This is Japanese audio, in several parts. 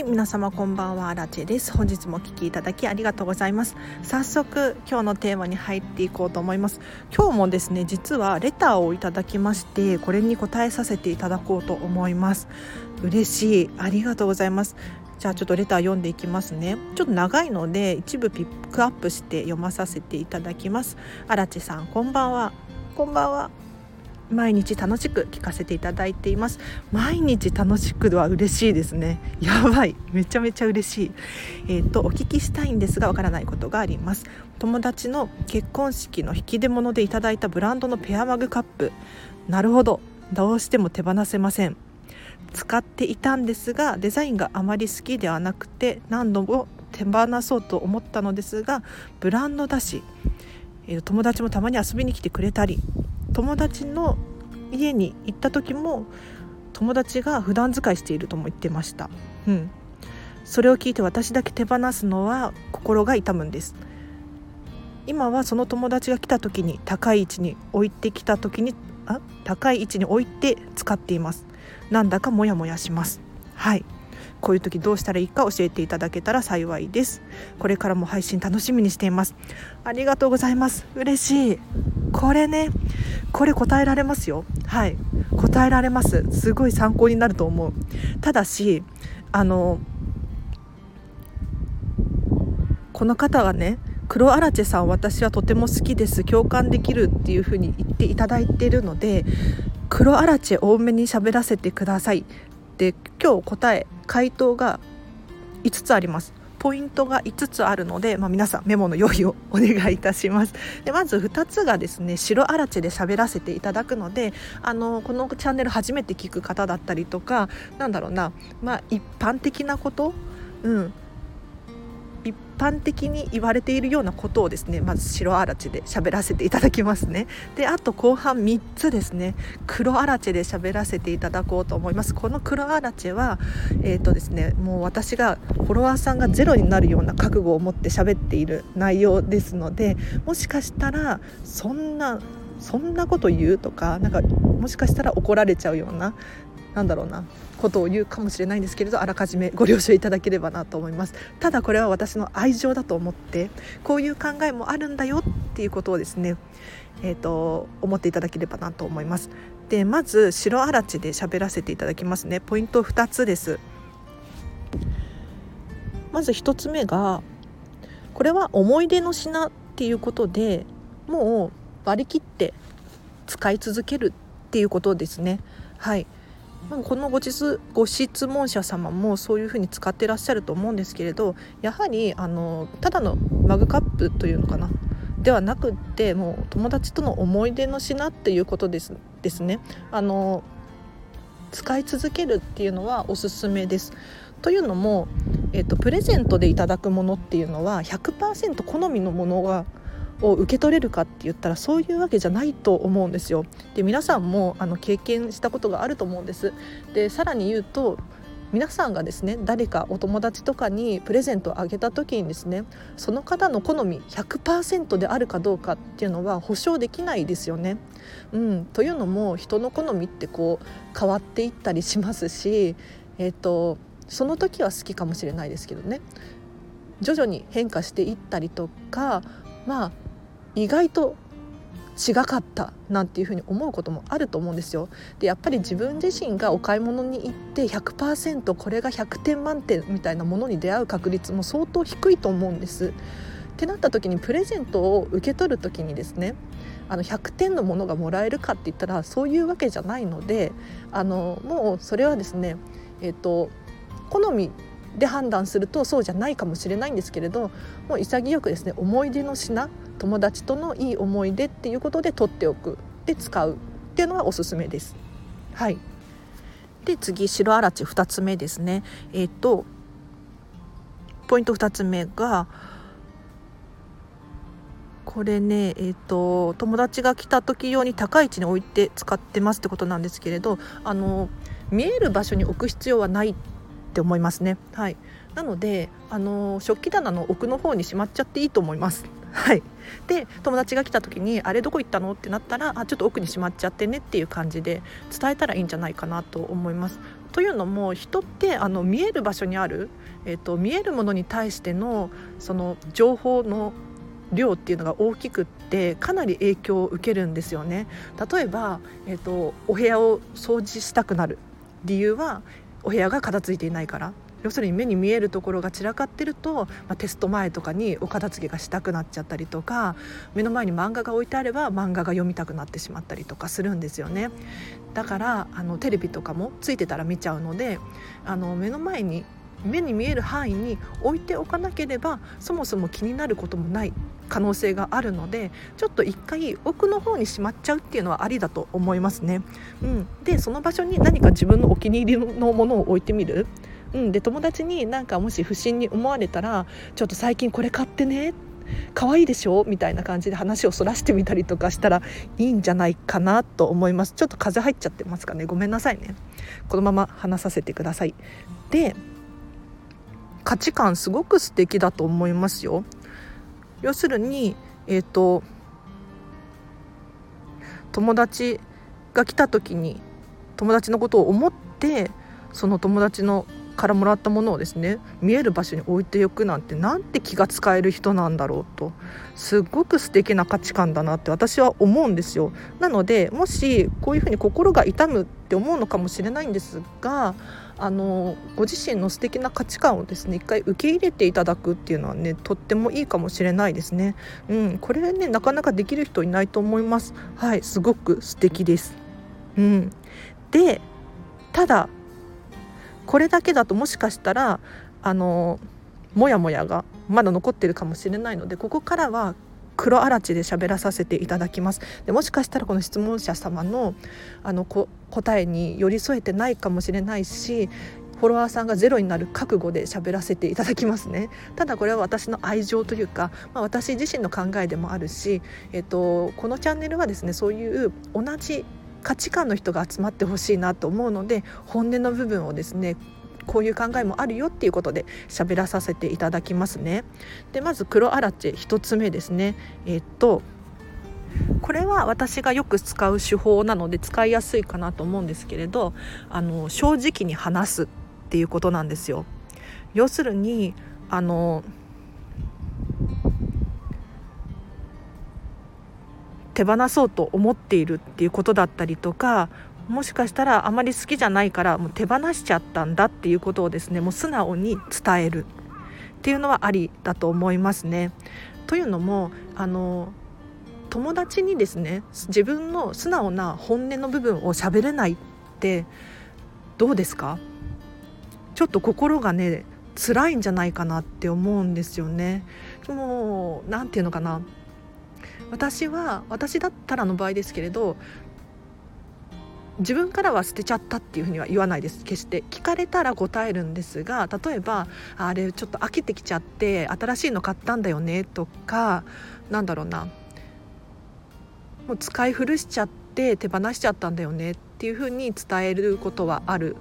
はい皆様こんばんはアラチェです。本日もお聞きいただきありがとうございます。早速今日のテーマに入っていこうと思います。今日もですね実はレターをいただきましてこれに答えさせていただこうと思います。嬉しい。ありがとうございます。じゃあちょっとレター読んでいきますね。ちょっと長いので一部ピックアップして読まさせていただきます。アラチェさんこんばんは。こんばんは。毎日楽しく聞かせていただいています。毎日楽しくは嬉しいですね。やばい。めちゃめちゃ嬉しい。えっ、とお聞きしたいんですがわからないことがあります。友達の結婚式の引き出物でいただいたブランドのペアマグカップ。なるほど。どうしても手放せません。使っていたんですがデザインがあまり好きではなくて何度も手放そうと思ったのですがブランドだし友達もたまに遊びに来てくれたり友達の家に行った時も友達が普段使いしているとも言ってました、うん、それを聞いて私だけ手放すのは心が痛むんです。今はその友達が来た時に高い位置に置いてきた時にあ？高い位置に置いて使っています。なんだかモヤモヤします。はい。こういう時どうしたらいいか教えていただけたら幸いです。これからも配信楽しみにしています。ありがとうございます。嬉しい。これね。これ答えられますよ。はい。答えられます。すごい参考になると思う。ただしあのこの方はね黒アラチェさん私はとても好きです。共感できるっていうふうに言っていただいているので黒アラチェ多めに喋らせてください。で今日答え回答が5つあります。ポイントが5つあるので、まあ、皆さんメモの用意をお願いいたします。でまず2つがですね白あらちで喋らせていただくのであのこのチャンネル初めて聞く方だったりとかなんだろうな、まあ、一般的なこと、うん、一般的に言われているようなことをですねまず白あらちで喋らせていただきますね。であと後半3つですね黒あらちで喋らせていただこうと思います。この黒あらちはえっ、ー、とですねもう私がフォロワーさんがゼロになるような覚悟を持って喋っている内容ですのでもしかしたらそんなそんなこと言うとかなんかもしかしたら怒られちゃうようななんだろうなことを言うかもしれないんですけれどあらかじめご了承いただければなと思います。ただこれは私の愛情だと思ってこういう考えもあるんだよっていうことをですねえーと、思っていただければなと思います。でまず白あらちで喋らせていただきますね。ポイント2つです。まず1つ目がこれは思い出の品っていうことでもう割り切って使い続けるっていうことですね。はい。このご質ご質問者様もそういうふうに使ってらっしゃると思うんですけれどやはりあのただのマグカップというのかなではなくってもう友達との思い出の品っていうことですですねあの使い続けるっていうのはおすすめです。というのも、えーと、とプレゼントでいただくものっていうのは100%好みのものがを受け取れるかって言ったらそういうわけじゃないと思うんですよ。で皆さんもあの経験したことがあると思うんです。でさらに言うと皆さんがですね誰かお友達とかにプレゼントをあげた時にですねその方の好み100%であるかどうかっていうのは保証できないですよね。うん、というのも人の好みってこう変わっていったりしますし、えーと、その時は好きかもしれないですけどね徐々に変化していったりとかまあ意外と違かったなんていうふに思うこともあると思うんですよ。でやっぱり自分自身がお買い物に行って100%これが100点満点みたいなものに出会う確率も相当低いと思うんです。ってなった時にプレゼントを受け取る時にですねあの100点のものがもらえるかって言ったらそういうわけじゃないのであのもうそれはですね、えーと好みで判断するとそうじゃないかもしれないんですけれどもう潔くですね思い出の品友達とのいい思い出っていうことで取っておく。で使うっていうのがおすすめです。はい。で次白あらち2つ目ですね。えっ、ー、とポイント2つ目がこれねえっ、ー、と友達が来た時用に高い位置に置いて使ってますってことなんですけれどあの見える場所に置く必要はないっって思いますね。はい、なのであの食器棚の奥の方にしまっちゃっていいと思います。はい、で友達が来た時に「あれどこ行ったの?」ってなったら「あちょっと奥にしまっちゃってね」っていう感じで伝えたらいいんじゃないかなと思います。というのも人ってあの見える場所にある、えーと、見えるものに対してのその情報の量っていうのが大きくってかなり影響を受けるんですよね。例えば、えーとお部屋を掃除したくなる理由はお部屋が片付いていないから。要するに目に見えるところが散らかってると、まあ、テスト前とかにお片付けがしたくなっちゃったりとか目の前に漫画が置いてあれば漫画が読みたくなってしまったりとかするんですよね。だからあのテレビとかもついてたら見ちゃうのであの目の前に目に見える範囲に置いておかなければそもそも気になることもない可能性があるのでちょっと一回奥の方にしまっちゃうっていうのはありだと思いますね。うん、でその場所に何か自分のお気に入りのものを置いてみる。うん、で友達になんかもし不審に思われたら「ちょっと最近これ買ってね」可愛いでしょ？みたいな感じで話をそらしてみたりとかしたらいいんじゃないかなと思います。ちょっと風入っちゃってますかね。ごめんなさいね。このまま話させてください。で価値観すごく素敵だと思いますよ。要するにえっ、ー、と友達が来た時に友達のことを思ってその友達のからもらったものをですね見える場所に置いておくなんてなんて気が使える人なんだろうと。すっごく素敵な価値観だなって私は思うんですよ。なのでもしこういうふうに心が痛むって思うのかもしれないんですがあのご自身の素敵な価値観をですね一回受け入れていただくっていうのはねとってもいいかもしれないですね。うん、これねなかなかできる人いないと思います。はいすごく素敵です。うん、でただこれだけだともしかしたらあのモヤモヤがまだ残ってるかもしれないのでここからは黒あらちで喋らさせていただきます。でもしかしたらこの質問者様のあのこ答えに寄り添えてないかもしれないしフォロワーさんがゼロになる覚悟で喋らせていただきますね。ただこれは私の愛情というか、まあ、私自身の考えでもあるし、えっと、このチャンネルはですねそういう同じ価値観の人が集まってほしいなと思うので本音の部分をですねこういう考えもあるよっていうことで喋らさせていただきますね。でまず黒アラチェ1つ目ですね。えっとこれは私がよく使う手法なので使いやすいかなと思うんですけれどあの正直に話すっていうことなんですよ。要するにあの手放そうと思っているっていうことだったりとかもしかしたらあまり好きじゃないからもう手放しちゃったんだっていうことをですねもう素直に伝えるっていうのはありだと思いますね。というのもあの友達にですね自分の素直な本音の部分を喋れないってどうですか？ちょっと心がね辛いんじゃないかなって思うんですよね。もう何て言うのかな私は私だったらの場合ですけれど自分からは捨てちゃったっていうふうには言わないです決して聞かれたら答えるんですが例えばあれちょっと飽きてきちゃって新しいの買ったんだよねとかなんだろうなもう使い古しちゃって手放しちゃったんだよねっていうふうに伝えることはある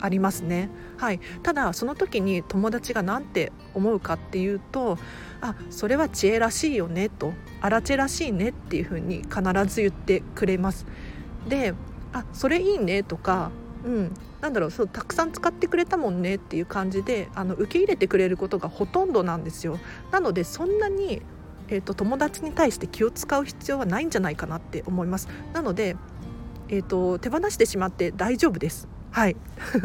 ありますね。はい、ただその時に友達が何て思うかっていうとあそれは知恵らしいよねとあらちらしいねっていうふうに必ず言ってくれます。であそれいいねとか、うん、なんだろうそうたくさん使ってくれたもんねっていう感じであの受け入れてくれることがほとんどなんですよ。なのでそんなにえーと、友達に対して気を使う必要はないんじゃないかなって思います。なので、えーと手放してしまって大丈夫です。はい。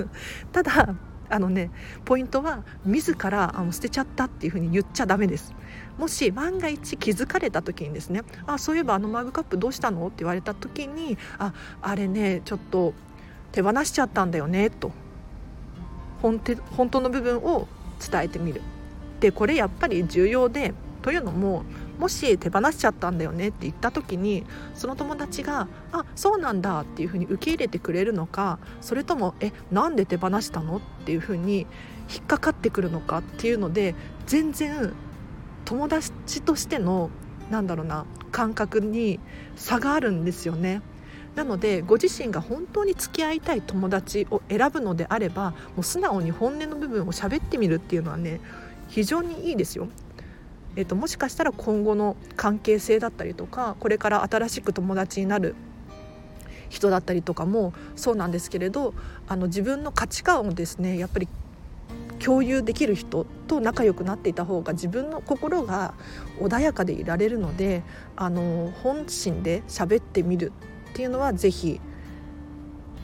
ただあのねポイントは自らあの捨てちゃったっていうふうに言っちゃダメです。もし万が一気づかれた時にですね「あそういえばあのマグカップどうしたの?」って言われた時に「ああれねちょっと手放しちゃったんだよね」と。本本当の部分を伝えてみる。でこれやっぱり重要でというのももし手放しちゃったんだよねって言った時にその友達が「あそうなんだ」っていうふうに受け入れてくれるのかそれとも「えなんで手放したの?」っていうふうに引っかかってくるのかっていうので全然友達としてのなんだろうな感覚に差があるんですよね。なのでご自身が本当に付き合いたい友達を選ぶのであればもう素直に本音の部分を喋ってみるっていうのはね非常にいいですよ。えっと、もしかしたら今後の関係性だったりとかこれから新しく友達になる人だったりとかもそうなんですけれどあの自分の価値観をですねやっぱり共有できる人と仲良くなっていた方が自分の心が穏やかでいられるのであの本心で喋ってみるっていうのは是非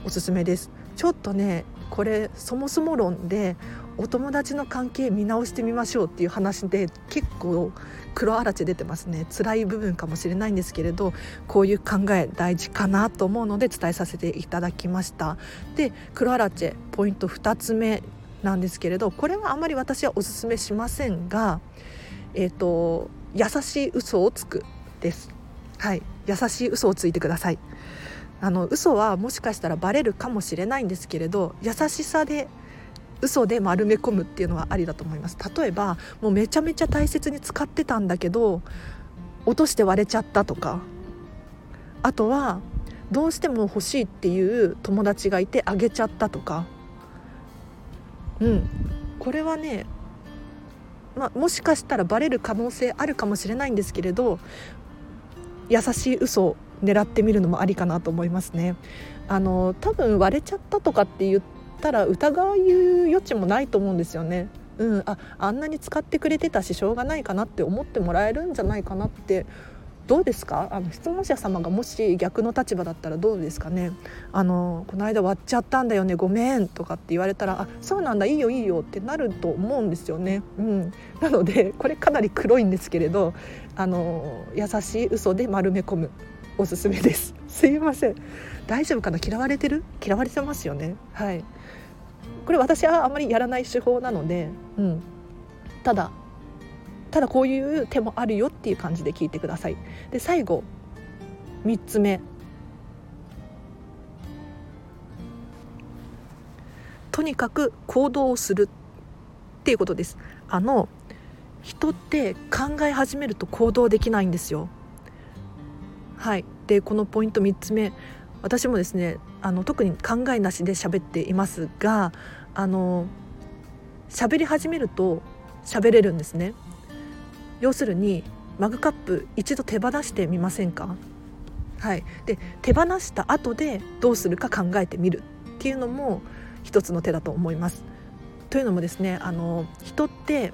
おすすめです。ちょっとねこれそもそも論でお友達の関係見直してみましょうっていう話で結構黒あらち出てますね。辛い部分かもしれないんですけれどこういう考え大事かなと思うので伝えさせていただきました。で黒あらちポイント2つ目なんですけれどこれはあまり私はおすすめしませんがえっ、ー、と優しい嘘をつくです。はい。優しい嘘をついてください。あの嘘はもしかしたらバレるかもしれないんですけれど優しさで嘘で丸め込むっていうのはありだと思います。例えばもうめちゃめちゃ大切に使ってたんだけど落として割れちゃったとか。あとはどうしても欲しいっていう友達がいてあげちゃったとか。うん。これはねまあ、もしかしたらバレる可能性あるかもしれないんですけれど優しい嘘を狙ってみるのもありかなと思いますね。あの多分割れちゃったとかって言ったら疑う余地もないと思うんですよね。うん、ああんなに使ってくれてたししょうがないかなって思ってもらえるんじゃないかなって。どうですか？あの質問者様がもし逆の立場だったらどうですかね？あのこの間割っちゃったんだよねごめんとかって言われたらあそうなんだいいよいいよってなると思うんですよね、うん、なのでこれかなり黒いんですけれどあの優しい嘘で丸め込むおすすめです。すいません。大丈夫かな？嫌われてる？嫌われてますよね。はい。これ私はあまりやらない手法なので、うん、ただただこういう手もあるよっていう感じで聞いてください。で最後3つ目とにかく行動をするっていうことです。あの人って考え始めると行動できないんですよ。はいでこのポイント3つ目私もですねあの特に考えなしで喋っていますがあの喋り始めると喋れるんですね。要するにマグカップ一度手放してみませんか？はい。で手放した後でどうするか考えてみる。っていうのも一つの手だと思います。というのもですねあの人って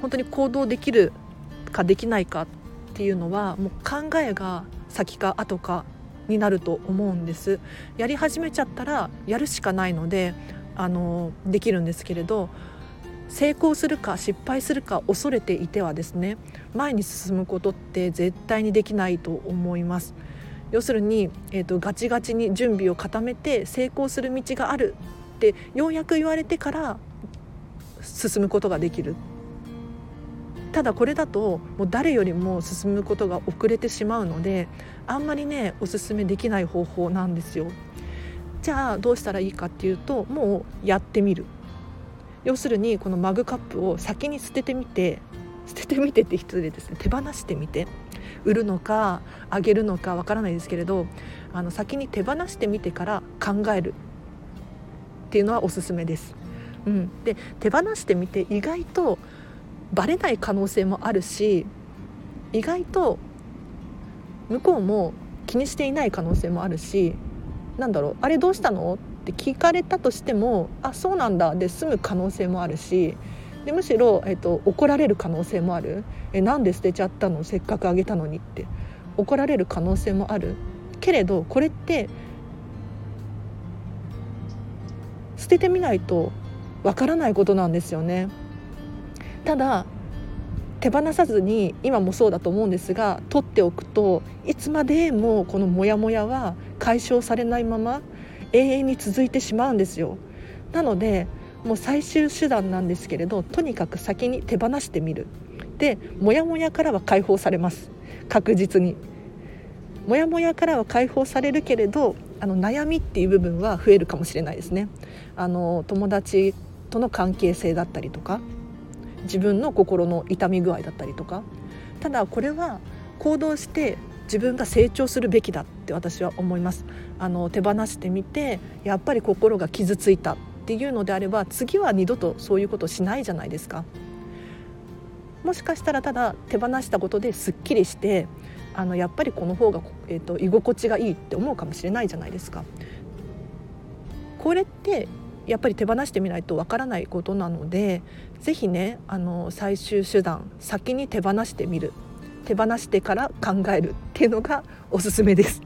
本当に行動できるかできないかっていうのはもう考えが先か後かになると思うんです。やり始めちゃったらやるしかないのであのできるんですけれど成功するか失敗するか恐れていてはですね前に進むことって絶対にできないと思います。要するに、えーと、ガチガチに準備を固めて成功する道があるってようやく言われてから進むことができる。ただこれだともう誰よりも進むことが遅れてしまうのであんまりねおすすめできない方法なんですよ。じゃあどうしたらいいかっていうともうやってみる。要するにこのマグカップを先に捨ててみて捨ててみてって失礼ですね。手放してみて。売るのかあげるのかわからないですけれどあの先に手放してみてから考える。っていうのはおすすめです。うん、で手放してみて意外とバレない可能性もあるし意外と向こうも気にしていない可能性もあるしなんだろうあれどうしたの？って聞かれたとしてもあそうなんだ。で済む可能性もあるしでむしろ、えっと、怒られる可能性もある。えなんで捨てちゃったの？せっかくあげたのにって。怒られる可能性もある。けれどこれって捨ててみないとわからないことなんですよね。ただ手放さずに今もそうだと思うんですが取っておくといつまでもこのモヤモヤは解消されないまま永遠に続いてしまうんですよ。なのでもう最終手段なんですけれどとにかく先に手放してみる。でモヤモヤからは解放されます。確実に。モヤモヤからは解放されるけれどあの悩みっていう部分は増えるかもしれないですね。あの友達との関係性だったりとか自分の心の痛み具合だったりとか。ただこれは行動して自分が成長するべきだって私は思います。あの手放してみてやっぱり心が傷ついたっていうのであれば次は二度とそういうことしないじゃないですか。もしかしたらただ手放したことですっきりしてあのやっぱりこの方が、えーと、居心地がいいって思うかもしれないじゃないですか。これってやっぱり手放してみないとわからないことなので是非ねあの最終手段先に手放してみる。手放してから考えるっていうのが おすすめです。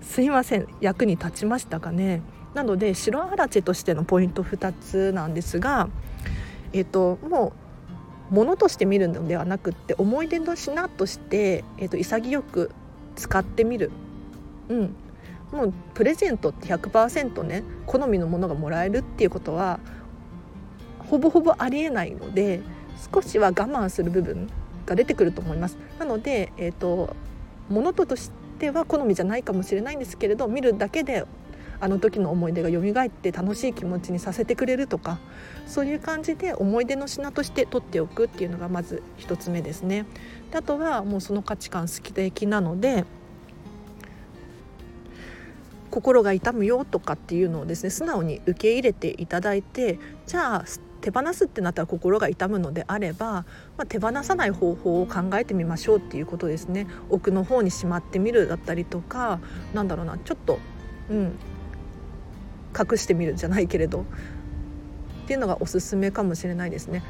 すいません。役に立ちましたかね。なので白アラチェとしてのポイント2つなんですが、えーと、もうものとして見るのではなくって思い出の品として、えーと、潔く使ってみる、うん、もうプレゼントって100%ね好みのものがもらえるっていうことはほぼほぼありえないので少しは我慢する部分が出てくると思います。なので、えーと、物ととしては好みじゃないかもしれないんですけれど見るだけであの時の思い出が蘇って楽しい気持ちにさせてくれるとかそういう感じで思い出の品として取っておくっていうのがまず1つ目ですね。であとはもうその価値観好き的なので心が痛むよとかっていうのをですね素直に受け入れていただいてじゃあ捨手放すってなったら心が痛むのであれば、まあ、手放さない方法を考えてみましょうっていうことですね。奥の方にしまってみるだったりとかなんだろうなちょっと、うん、隠してみるじゃないけれどっていうのがおすすめかもしれないですね。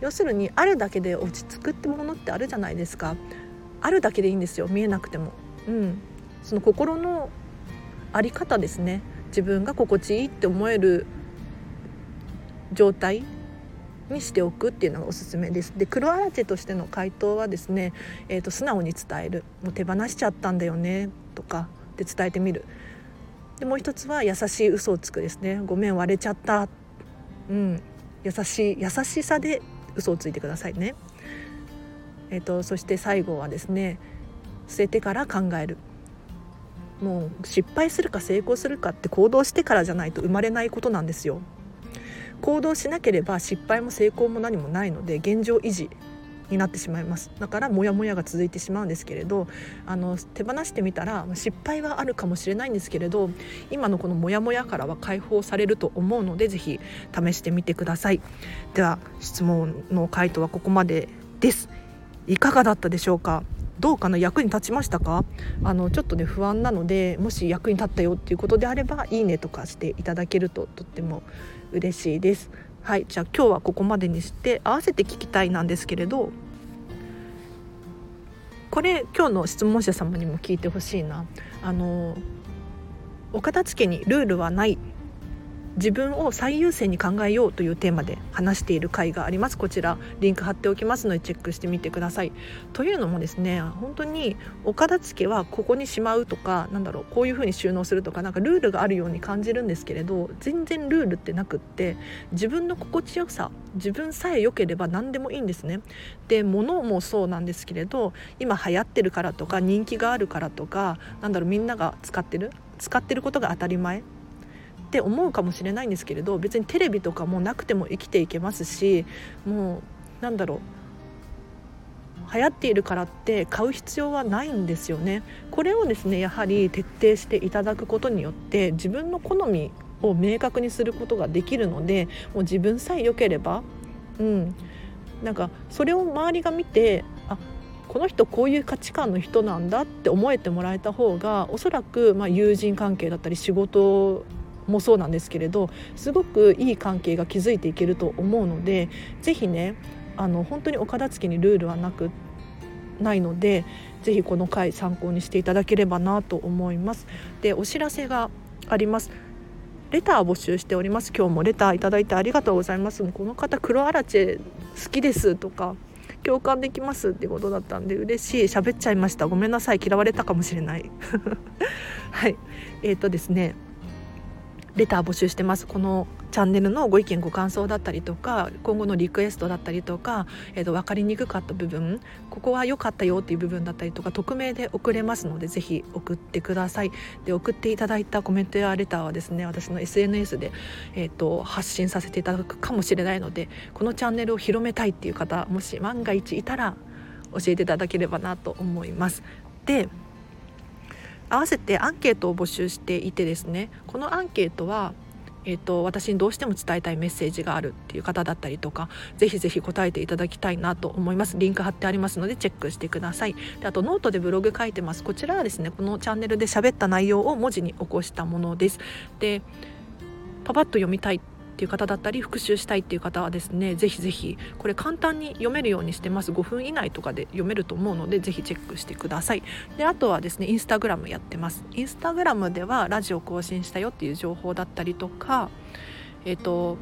要するにあるだけで落ち着くってものってあるじゃないですか。あるだけでいいんですよ。見えなくても、うん、その心のあり方ですね。自分が心地いいって思える状態にしておくっていうのがおすすめです。で黒アラチェとしての回答はですね、えーと、素直に伝える「もう手放しちゃったんだよね」とかで伝えてみる。でもう一つは優しい嘘をつくですね「ごめん割れちゃった」うん優しい優しさで嘘をついてくださいね。えーと、とそして最後はですね捨ててから考える。もう失敗するか成功するかって行動してからじゃないと生まれないことなんですよ。行動しなければ失敗も成功も何もないので現状維持になってしまいます。だからモヤモヤが続いてしまうんですけれどあの手放してみたら失敗はあるかもしれないんですけれど今のこのモヤモヤからは解放されると思うので是非試してみてください。では質問の回答はここまでです。いかがだったでしょうか？どうかな？役に立ちましたか？あのちょっとね不安なのでもし役に立ったよっていうことであればいいねとかしていただけるととっても嬉しいです。はい、じゃあ今日はここまでにして合わせて聞きたいなんですけれどこれ今日の質問者様にも聞いてほしいなあのお片付けにルールはない自分を最優先に考えようというテーマで話している回があります。こちらリンク貼っておきますのでチェックしてみてください。というのもですね本当にお片付けはここにしまうとかなんだろうこういうふうに収納するとかなんかルールがあるように感じるんですけれど全然ルールってなくって自分の心地よさ自分さえ良ければ何でもいいんですね。で物もそうなんですけれど今流行ってるからとか人気があるからとかなんだろうみんなが使ってる使ってることが当たり前。って思うかもしれないんですけれど別にテレビとかもなくても生きていけますしもうなんだろう。流行っているからって買う必要はないんですよね。これをですねやはり徹底していただくことによって自分の好みを明確にすることができるのでもう自分さえ良ければうん。なんかそれを周りが見てあこの人こういう価値観の人なんだって思えてもらえた方がおそらくま友人関係だったり仕事もそうなんですけれどすごくいい関係が築いていけると思うので是非ねあの本当にお片付けにルールはなくないので是非この回参考にしていただければなと思います。でお知らせがあります。レター募集しております。今日もレターいただいてありがとうございます。この方黒アラチェ好きですとか共感できますってことだったんで嬉しい。喋っちゃいました。ごめんなさい。嫌われたかもしれない。はい。えーとですね。レター募集してますこのチャンネルのご意見ご感想だったりとか今後のリクエストだったりとか、えー、と分かりにくかった部分ここは良かったよっていう部分だったりとか匿名で送れますのでぜひ送ってくださいで送っていただいたコメントやレターはですね私の SNS で、えー、と発信させていただくかもしれないのでこのチャンネルを広めたいっていう方もし万が一いたら教えていただければなと思います。で合わせてアンケートを募集していてですねこのアンケートは、えーと、私にどうしても伝えたいメッセージがあるっていう方だったりとかぜひぜひ答えていただきたいなと思います。リンク貼ってありますのでチェックしてください。であとノートでブログ書いてます。こちらはですねこのチャンネルで喋った内容を文字に起こしたものです。でパパッと読みたいっていう方だったり復習したいっていう方はですねぜひぜひこれ簡単に読めるようにしてます。5分以内とかで読めると思うのでぜひチェックしてください。であとはですねインスタグラムやってます。インスタグラムではラジオ更新したよっていう情報だったりとかえっ、ー、と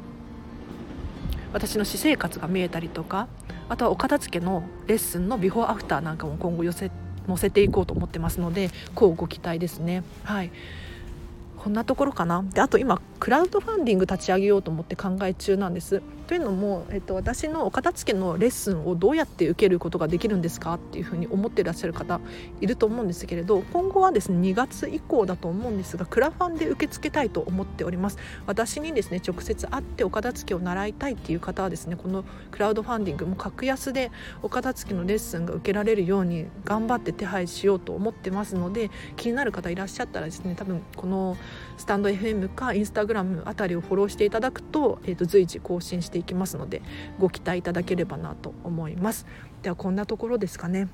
私の私生活が見えたりとかあとはお片付けのレッスンのビフォーアフターなんかも今後寄せ載せていこうと思ってますのでこうご期待ですね。はい。こんなところかな。であと今クラウドファンディング立ち上げようと思って考え中なんです。というのも、えっと、私のお片付けのレッスンをどうやって受けることができるんですかっていうふうに思ってらっしゃる方いると思うんですけれど今後はですね2月以降だと思うんですがクラファンで受け付けたいと思っております。私にですね直接会ってお片付けを習いたいっていう方はですねこのクラウドファンディングも格安でお片付けのレッスンが受けられるように頑張って手配しようと思ってますので気になる方いらっしゃったらですね多分このスタンド FM かインスタグラムあたりをフォローしていただくと,、えー、と随時更新してしていきますのでご期待いただければなと思います。ではこんなところですかね。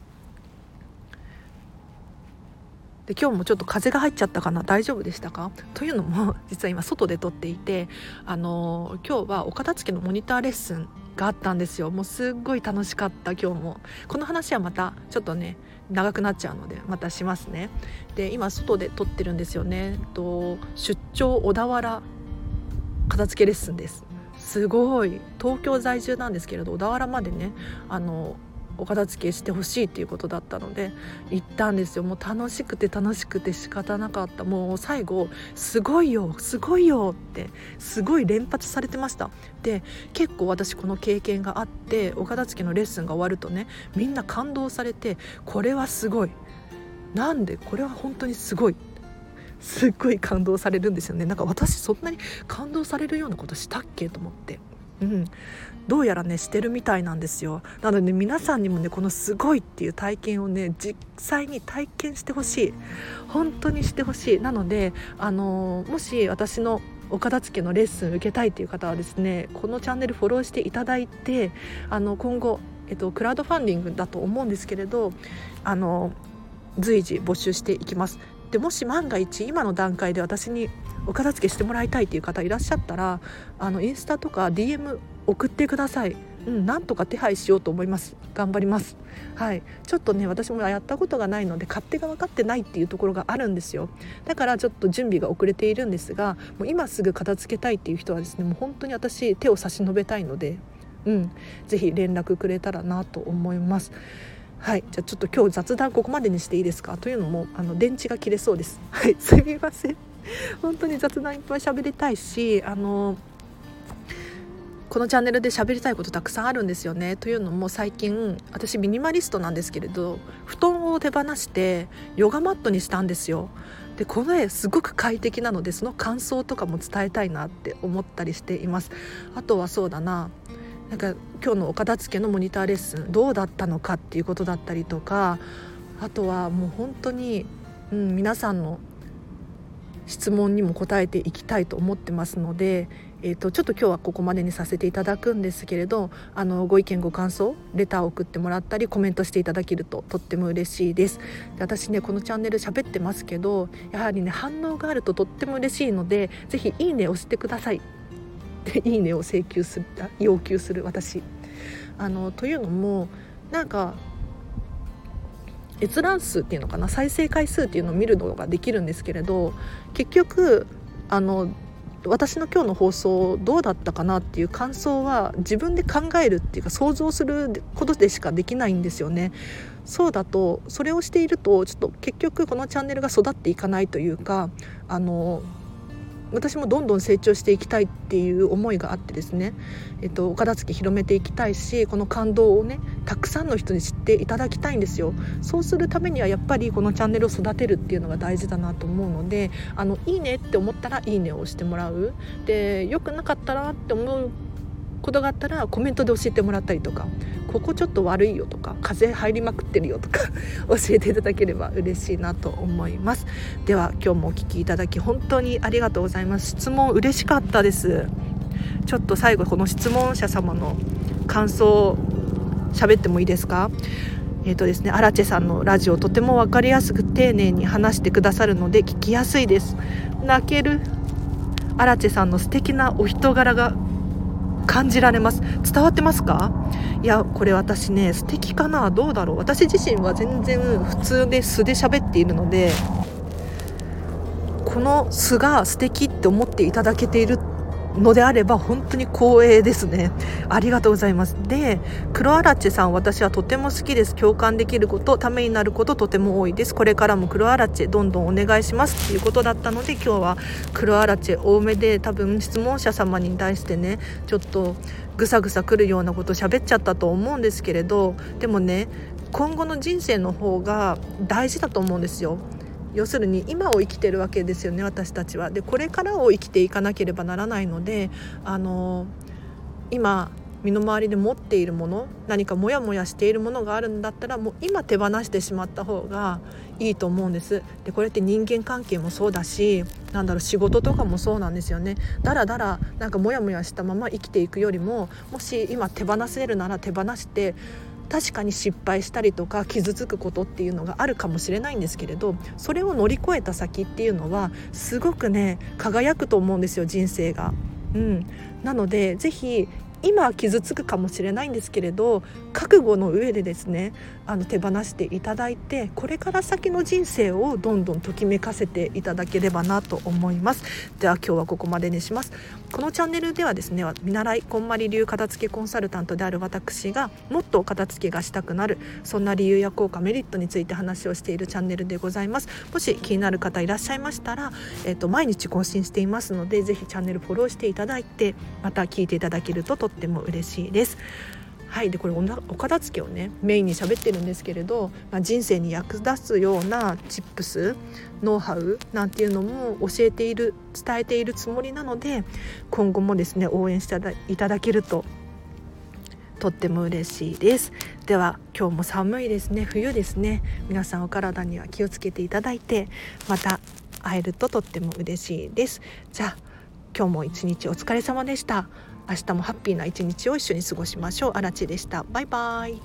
で今日もちょっと風が入っちゃったかな。大丈夫でしたか？というのも 実は今外で撮っていてあの今日はお片付けのモニターレッスンがあったんですよ。もうすっごい楽しかった今日も。この話はまたちょっとね長くなっちゃうのでまたしますね。で今外で撮ってるんですよね。と出張小田原片付けレッスンです。すごい。東京在住なんですけれど小田原までねあのお片付けしてほしいっていうことだったので行ったんですよ。もう楽しくて楽しくて仕方なかった。もう最後「すごいよすごいよ」ってすごい連発されてました。で結構私この経験があってお片付けのレッスンが終わるとねみんな感動されてこれはすごい。なんでこれは本当にすごい。すっごい感動されるんですよね。なんか私そんなに感動されるようなことしたっけと思って。うん、どうやらねしてるみたいなんですよ。なので、ね、皆さんにもねこのすごいっていう体験をね実際に体験してほしい。本当にしてほしい。なのであのもし私のお片付けのレッスン受けたいっていう方はですねこのチャンネルフォローしていただいてあの今後、えっと、クラウドファンディングだと思うんですけれどあの随時募集していきます。でもし万が一今の段階で私にお片付けしてもらいたいっていう方いらっしゃったらあのインスタとか DM 送ってください。うん、なんとか手配しようと思います。頑張ります。はい。ちょっとね私もやったことがないので勝手が分かってないっていうところがあるんですよ。だからちょっと準備が遅れているんですがもう今すぐ片付けたいっていう人はですねもう本当に私手を差し伸べたいのでうん。ぜひ連絡くれたらなと思います。はい。じゃあちょっと今日雑談ここまでにしていいですか？というのもあの電池が切れそうです。はい。すみません。本当に雑談いっぱい喋りたいしあのこのチャンネルで喋りたいことたくさんあるんですよね。というのも最近私ミニマリストなんですけれど布団を手放してヨガマットにしたんですよ。でこの絵すごく快適なのでその感想とかも伝えたいなって思ったりしています。あとはそうだな。なんか今日のお片付けのモニターレッスンどうだったのかっていうことだったりとかあとはもう本当に、うん、皆さんの質問にも答えていきたいと思ってますので、えーと、ちょっと今日はここまでにさせていただくんですけれどあのご意見ご感想レターを送ってもらったりコメントしていただけるととっても嬉しいです。で私ねこのチャンネル喋ってますけどやはりね反応があるととっても嬉しいので是非いいね押してください。いいねを請求する要求する私あのというのもなんか閲覧数っていうのかな再生回数っていうのを見るのができるんですけれど結局あの私の今日の放送どうだったかなっていう感想は自分で考えるっていうか想像することでしかできないんですよね。そうだとそれをしているとちょっと結局このチャンネルが育っていかないというかあの私もどんどん成長していきたいっていう思いがあってですね、えっと、お片付広めていきたいしこの感動をねたくさんの人に知っていただきたいんですよ。そうするためにはやっぱりこのチャンネルを育てるっていうのが大事だなと思うのであのいいねって思ったらいいねを押してもらう。で良くなかったらって思うことがあったらコメントで教えてもらったりとかここちょっと悪いよとか風入りまくってるよとか 教えていただければ嬉しいなと思います。では今日もお聞きいただき本当にありがとうございます。質問嬉しかったです。ちょっと最後この質問者様の感想喋ってもいいですか？えーとですね、アラチェさんのラジオとても分かりやすく丁寧に話してくださるので聞きやすいです。泣けるアラチェさんの素敵なお人柄が感じられます。伝わってますか？いやこれ私ね素敵かな？どうだろう？私自身は全然普通で素で喋っているのでこの素が素敵って思っていただけているのであれば本当に光栄ですね。ありがとうございます。で黒アラチさん私はとても好きです。共感できることためになることとても多いです。これからも黒アラチどんどんお願いします。っていうことだったので今日は黒アラチ多めで多分質問者様に対してねちょっとぐさぐさくるようなこと喋っちゃったと思うんですけれどでもね今後の人生の方が大事だと思うんですよ。要するに今を生きてるわけですよね私たちは。でこれからを生きていかなければならないのであの今身の回りで持っているもの何かモヤモヤしているものがあるんだったらもう今手放してしまった方がいいと思うんですでこれって人間関係もそうだしなんだろう仕事とかもそうなんですよねだらだらなんかモヤモヤしたまま生きていくよりももし今手放せるなら手放して確かに失敗したりとか傷つくことっていうのがあるかもしれないんですけれどそれを乗り越えた先っていうのはすごくね輝くと思うんですよ人生が。うん、なのでぜひ今傷つくかもしれないんですけれど覚悟の上でですねあの手放していただいてこれから先の人生をどんどんときめかせていただければなと思います。では今日はここまでにします。このチャンネルではですね見習いこんまり流片付けコンサルタントである私がもっと片付けがしたくなるそんな理由や効果メリットについて話をしているチャンネルでございます。もし気になる方いらっしゃいましたら、えっと、毎日更新していますのでぜひチャンネルフォローしていただいてまた聞いていただけるととっても嬉しいです。はいでこれお片付けをねメインに喋ってるんですけれど、まあ、人生に役立つようなチップスノウハウなんていうのも教えている伝えているつもりなので今後もですね応援していただけるととっても嬉しいです。では今日も寒いですね。冬ですね。皆さんお体には気をつけていただいてまた会えるととっても嬉しいです。じゃあ今日も一日お疲れ様でした。明日もハッピーな一日を一緒に過ごしましょう。あらでした。バイバイ。